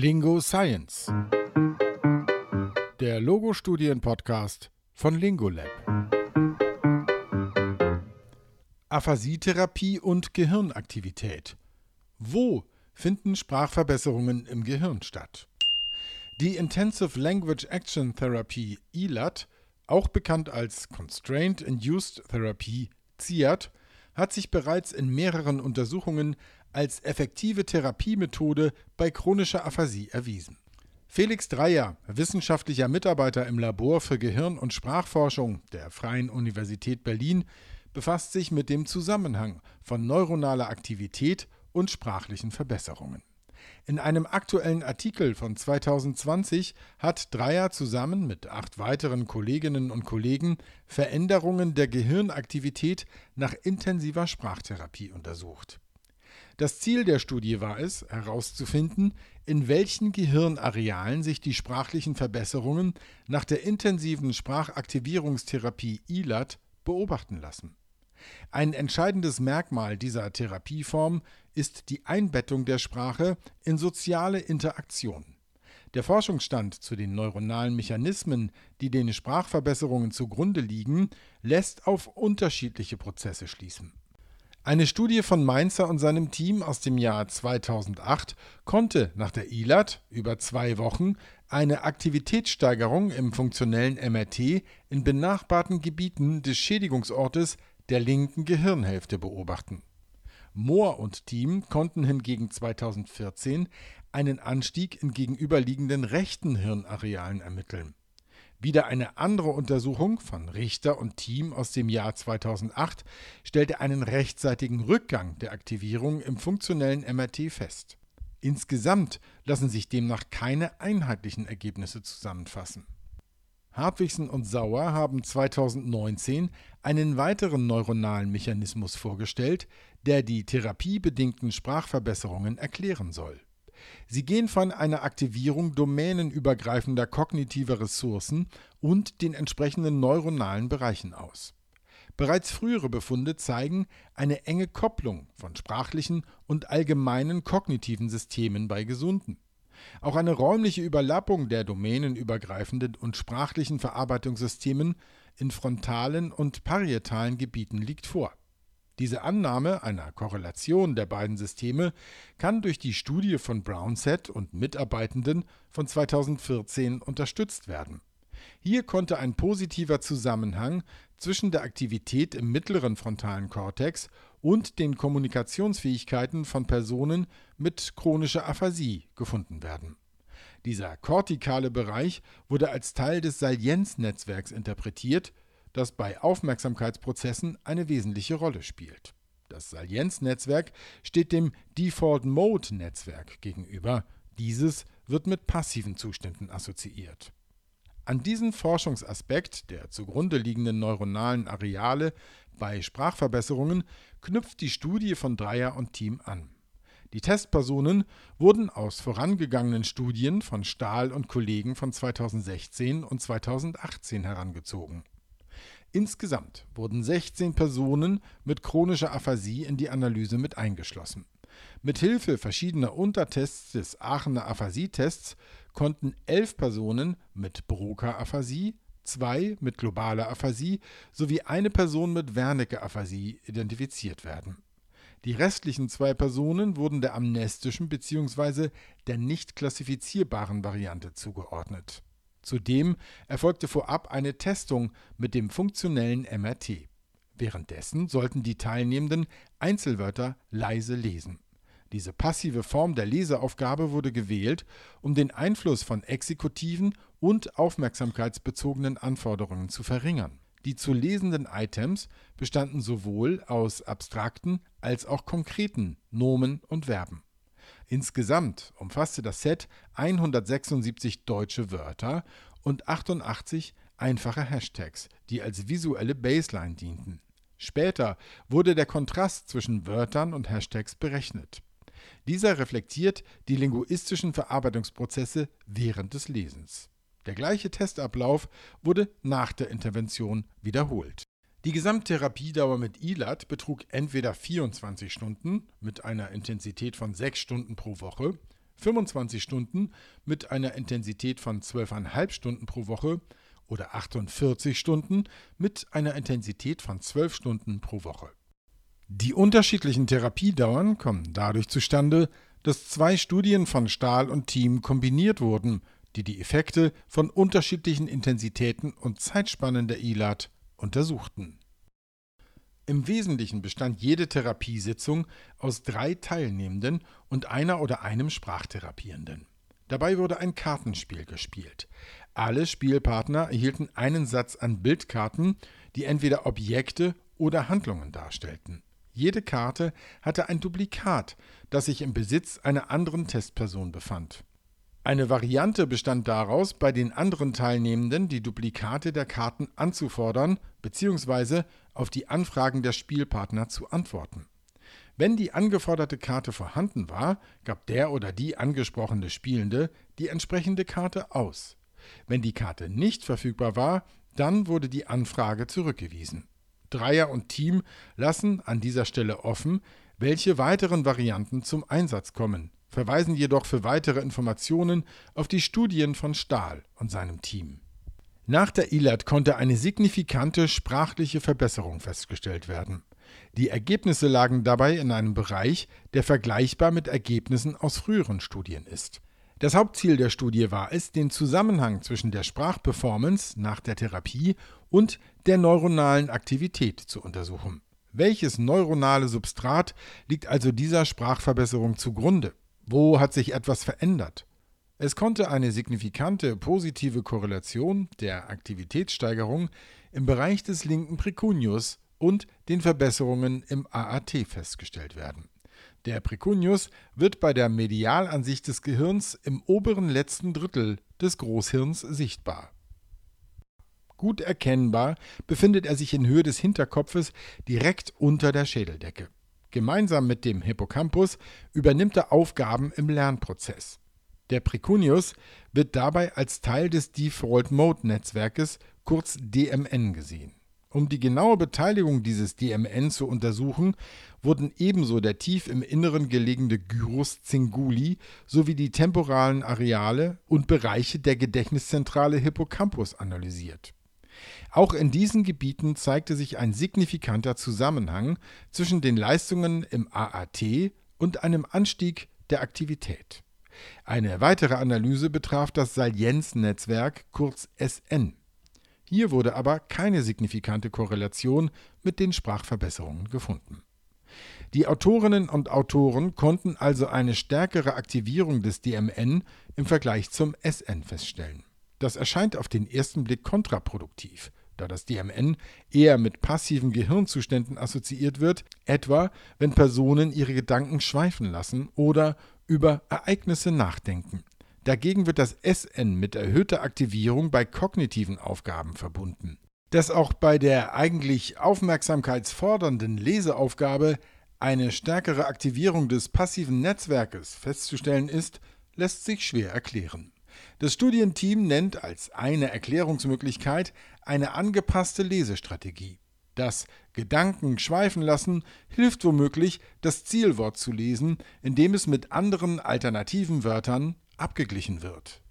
Lingo Science. Der Logo-Studien-Podcast von Lingolab. Aphasietherapie und Gehirnaktivität. Wo finden Sprachverbesserungen im Gehirn statt? Die Intensive Language Action Therapy ILAT, auch bekannt als Constraint Induced Therapy CIAT, hat sich bereits in mehreren Untersuchungen als effektive Therapiemethode bei chronischer Aphasie erwiesen. Felix Dreyer, wissenschaftlicher Mitarbeiter im Labor für Gehirn- und Sprachforschung der Freien Universität Berlin, befasst sich mit dem Zusammenhang von neuronaler Aktivität und sprachlichen Verbesserungen. In einem aktuellen Artikel von 2020 hat Dreyer zusammen mit acht weiteren Kolleginnen und Kollegen Veränderungen der Gehirnaktivität nach intensiver Sprachtherapie untersucht. Das Ziel der Studie war es, herauszufinden, in welchen Gehirnarealen sich die sprachlichen Verbesserungen nach der intensiven Sprachaktivierungstherapie ILAT beobachten lassen. Ein entscheidendes Merkmal dieser Therapieform ist die Einbettung der Sprache in soziale Interaktion. Der Forschungsstand zu den neuronalen Mechanismen, die den Sprachverbesserungen zugrunde liegen, lässt auf unterschiedliche Prozesse schließen. Eine Studie von Mainzer und seinem Team aus dem Jahr 2008 konnte nach der ILAT über zwei Wochen eine Aktivitätssteigerung im funktionellen MRT in benachbarten Gebieten des Schädigungsortes der linken Gehirnhälfte beobachten. Mohr und Team konnten hingegen 2014 einen Anstieg in gegenüberliegenden rechten Hirnarealen ermitteln. Wieder eine andere Untersuchung von Richter und Team aus dem Jahr 2008 stellte einen rechtzeitigen Rückgang der Aktivierung im funktionellen MRT fest. Insgesamt lassen sich demnach keine einheitlichen Ergebnisse zusammenfassen. Hartwigsen und Sauer haben 2019 einen weiteren neuronalen Mechanismus vorgestellt, der die therapiebedingten Sprachverbesserungen erklären soll. Sie gehen von einer Aktivierung domänenübergreifender kognitiver Ressourcen und den entsprechenden neuronalen Bereichen aus. Bereits frühere Befunde zeigen eine enge Kopplung von sprachlichen und allgemeinen kognitiven Systemen bei Gesunden. Auch eine räumliche Überlappung der domänenübergreifenden und sprachlichen Verarbeitungssystemen in frontalen und parietalen Gebieten liegt vor. Diese Annahme einer Korrelation der beiden Systeme kann durch die Studie von Brownset und Mitarbeitenden von 2014 unterstützt werden. Hier konnte ein positiver Zusammenhang zwischen der Aktivität im mittleren frontalen Kortex und den Kommunikationsfähigkeiten von Personen mit chronischer Aphasie gefunden werden. Dieser kortikale Bereich wurde als Teil des Salienznetzwerks interpretiert, das bei Aufmerksamkeitsprozessen eine wesentliche Rolle spielt. Das Salienznetzwerk steht dem Default Mode Netzwerk gegenüber. Dieses wird mit passiven Zuständen assoziiert. An diesen Forschungsaspekt der zugrunde liegenden neuronalen Areale bei Sprachverbesserungen knüpft die Studie von Dreyer und Team an. Die Testpersonen wurden aus vorangegangenen Studien von Stahl und Kollegen von 2016 und 2018 herangezogen. Insgesamt wurden 16 Personen mit chronischer Aphasie in die Analyse mit eingeschlossen. Mithilfe verschiedener Untertests des Aachener Aphasietests konnten elf Personen mit Broca-Aphasie, zwei mit globaler Aphasie sowie eine Person mit Wernicke-Aphasie identifiziert werden. Die restlichen zwei Personen wurden der amnestischen bzw. der nicht klassifizierbaren Variante zugeordnet. Zudem erfolgte vorab eine Testung mit dem funktionellen MRT. Währenddessen sollten die Teilnehmenden Einzelwörter leise lesen. Diese passive Form der Leseaufgabe wurde gewählt, um den Einfluss von exekutiven und aufmerksamkeitsbezogenen Anforderungen zu verringern. Die zu lesenden Items bestanden sowohl aus abstrakten als auch konkreten Nomen und Verben. Insgesamt umfasste das Set 176 deutsche Wörter und 88 einfache Hashtags, die als visuelle Baseline dienten. Später wurde der Kontrast zwischen Wörtern und Hashtags berechnet. Dieser reflektiert die linguistischen Verarbeitungsprozesse während des Lesens. Der gleiche Testablauf wurde nach der Intervention wiederholt. Die Gesamttherapiedauer mit ILAT betrug entweder 24 Stunden mit einer Intensität von 6 Stunden pro Woche, 25 Stunden mit einer Intensität von 12,5 Stunden pro Woche oder 48 Stunden mit einer Intensität von 12 Stunden pro Woche. Die unterschiedlichen Therapiedauern kommen dadurch zustande, dass zwei Studien von Stahl und Team kombiniert wurden, die die Effekte von unterschiedlichen Intensitäten und Zeitspannen der ILAT untersuchten. Im Wesentlichen bestand jede Therapiesitzung aus drei Teilnehmenden und einer oder einem Sprachtherapierenden. Dabei wurde ein Kartenspiel gespielt. Alle Spielpartner erhielten einen Satz an Bildkarten, die entweder Objekte oder Handlungen darstellten. Jede Karte hatte ein Duplikat, das sich im Besitz einer anderen Testperson befand. Eine Variante bestand daraus, bei den anderen Teilnehmenden die Duplikate der Karten anzufordern bzw. auf die Anfragen der Spielpartner zu antworten. Wenn die angeforderte Karte vorhanden war, gab der oder die angesprochene Spielende die entsprechende Karte aus. Wenn die Karte nicht verfügbar war, dann wurde die Anfrage zurückgewiesen. Dreier und Team lassen an dieser Stelle offen, welche weiteren Varianten zum Einsatz kommen verweisen jedoch für weitere Informationen auf die Studien von Stahl und seinem Team. Nach der ILAT konnte eine signifikante sprachliche Verbesserung festgestellt werden. Die Ergebnisse lagen dabei in einem Bereich, der vergleichbar mit Ergebnissen aus früheren Studien ist. Das Hauptziel der Studie war es, den Zusammenhang zwischen der Sprachperformance nach der Therapie und der neuronalen Aktivität zu untersuchen. Welches neuronale Substrat liegt also dieser Sprachverbesserung zugrunde? Wo hat sich etwas verändert? Es konnte eine signifikante positive Korrelation der Aktivitätssteigerung im Bereich des linken Precunius und den Verbesserungen im AAT festgestellt werden. Der Precunius wird bei der Medialansicht des Gehirns im oberen letzten Drittel des Großhirns sichtbar. Gut erkennbar befindet er sich in Höhe des Hinterkopfes direkt unter der Schädeldecke. Gemeinsam mit dem Hippocampus übernimmt er Aufgaben im Lernprozess. Der Precuneus wird dabei als Teil des Default Mode Netzwerkes, kurz DMN, gesehen. Um die genaue Beteiligung dieses DMN zu untersuchen, wurden ebenso der tief im Inneren gelegene Gyrus cinguli sowie die temporalen Areale und Bereiche der Gedächtniszentrale Hippocampus analysiert auch in diesen Gebieten zeigte sich ein signifikanter Zusammenhang zwischen den Leistungen im AAT und einem Anstieg der Aktivität. Eine weitere Analyse betraf das Salienznetzwerk, kurz SN. Hier wurde aber keine signifikante Korrelation mit den Sprachverbesserungen gefunden. Die Autorinnen und Autoren konnten also eine stärkere Aktivierung des DMN im Vergleich zum SN feststellen. Das erscheint auf den ersten Blick kontraproduktiv, da das DMN eher mit passiven Gehirnzuständen assoziiert wird, etwa wenn Personen ihre Gedanken schweifen lassen oder über Ereignisse nachdenken. Dagegen wird das SN mit erhöhter Aktivierung bei kognitiven Aufgaben verbunden. Dass auch bei der eigentlich aufmerksamkeitsfordernden Leseaufgabe eine stärkere Aktivierung des passiven Netzwerkes festzustellen ist, lässt sich schwer erklären. Das Studienteam nennt als eine Erklärungsmöglichkeit eine angepasste Lesestrategie. Das Gedanken schweifen lassen hilft womöglich, das Zielwort zu lesen, indem es mit anderen alternativen Wörtern abgeglichen wird.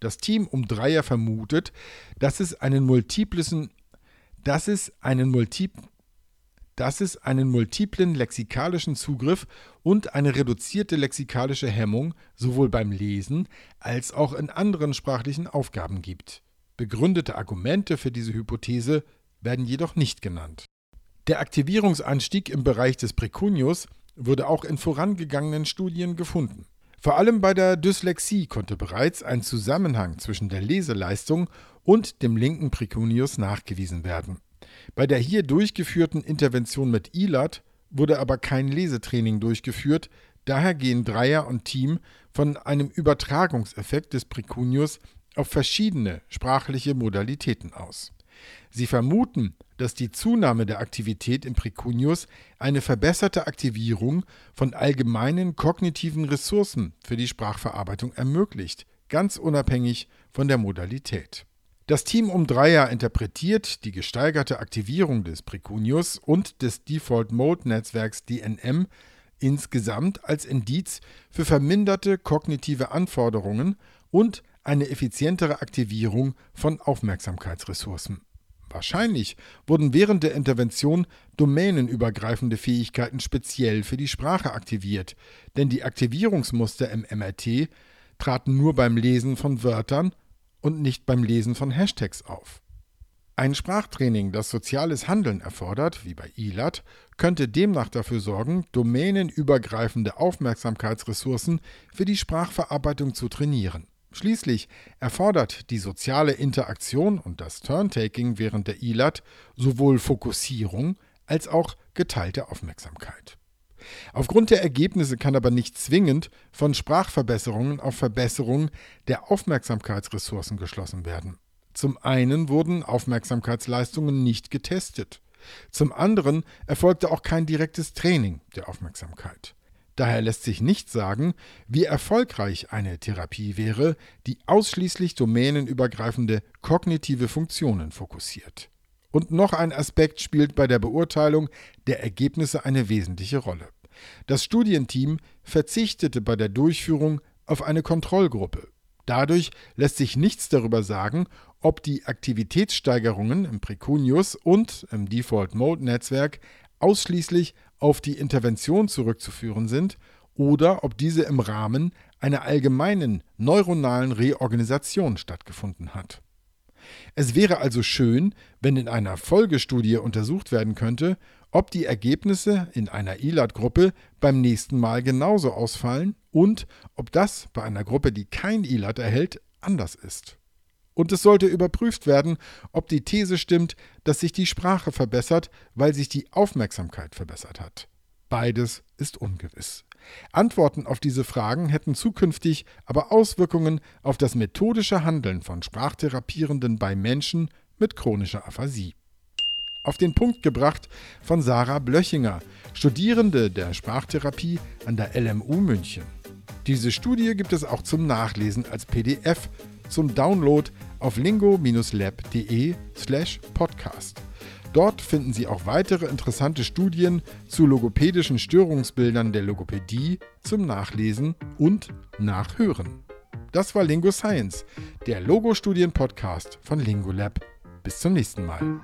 Das Team um Dreier vermutet, dass es einen multiplen, dass es einen multip, dass es einen multiplen lexikalischen Zugriff und eine reduzierte lexikalische Hemmung sowohl beim Lesen als auch in anderen sprachlichen Aufgaben gibt. Begründete Argumente für diese Hypothese werden jedoch nicht genannt. Der Aktivierungsanstieg im Bereich des Precunius wurde auch in vorangegangenen Studien gefunden. Vor allem bei der Dyslexie konnte bereits ein Zusammenhang zwischen der Leseleistung und dem linken Precunius nachgewiesen werden. Bei der hier durchgeführten Intervention mit ILAT wurde aber kein Lesetraining durchgeführt, daher gehen Dreier und Team von einem Übertragungseffekt des Precunius auf verschiedene sprachliche Modalitäten aus. Sie vermuten, dass die Zunahme der Aktivität im Precunius eine verbesserte Aktivierung von allgemeinen kognitiven Ressourcen für die Sprachverarbeitung ermöglicht, ganz unabhängig von der Modalität. Das Team um Dreier interpretiert die gesteigerte Aktivierung des Precunius und des Default Mode Netzwerks DNM insgesamt als Indiz für verminderte kognitive Anforderungen und eine effizientere Aktivierung von Aufmerksamkeitsressourcen. Wahrscheinlich wurden während der Intervention domänenübergreifende Fähigkeiten speziell für die Sprache aktiviert, denn die Aktivierungsmuster im MRT traten nur beim Lesen von Wörtern und nicht beim Lesen von Hashtags auf. Ein Sprachtraining, das soziales Handeln erfordert, wie bei ILAT, könnte demnach dafür sorgen, domänenübergreifende Aufmerksamkeitsressourcen für die Sprachverarbeitung zu trainieren. Schließlich erfordert die soziale Interaktion und das Turntaking während der ILAT sowohl Fokussierung als auch geteilte Aufmerksamkeit. Aufgrund der Ergebnisse kann aber nicht zwingend von Sprachverbesserungen auf Verbesserung der Aufmerksamkeitsressourcen geschlossen werden. Zum einen wurden Aufmerksamkeitsleistungen nicht getestet. Zum anderen erfolgte auch kein direktes Training der Aufmerksamkeit. Daher lässt sich nicht sagen, wie erfolgreich eine Therapie wäre, die ausschließlich domänenübergreifende kognitive Funktionen fokussiert. Und noch ein Aspekt spielt bei der Beurteilung der Ergebnisse eine wesentliche Rolle. Das Studienteam verzichtete bei der Durchführung auf eine Kontrollgruppe. Dadurch lässt sich nichts darüber sagen, ob die Aktivitätssteigerungen im Precunius und im Default Mode Netzwerk ausschließlich auf die Intervention zurückzuführen sind oder ob diese im Rahmen einer allgemeinen neuronalen Reorganisation stattgefunden hat. Es wäre also schön, wenn in einer Folgestudie untersucht werden könnte, ob die Ergebnisse in einer ILAT-Gruppe beim nächsten Mal genauso ausfallen und ob das bei einer Gruppe, die kein ILAT erhält, anders ist. Und es sollte überprüft werden, ob die These stimmt, dass sich die Sprache verbessert, weil sich die Aufmerksamkeit verbessert hat. Beides ist ungewiss. Antworten auf diese Fragen hätten zukünftig aber Auswirkungen auf das methodische Handeln von Sprachtherapierenden bei Menschen mit chronischer Aphasie. Auf den Punkt gebracht von Sarah Blöchinger, Studierende der Sprachtherapie an der LMU München. Diese Studie gibt es auch zum Nachlesen als PDF zum Download auf lingo-lab.de slash podcast. Dort finden Sie auch weitere interessante Studien zu logopädischen Störungsbildern der Logopädie zum Nachlesen und Nachhören. Das war Lingo Science, der Logo-Studien-Podcast von Lingolab. Bis zum nächsten Mal.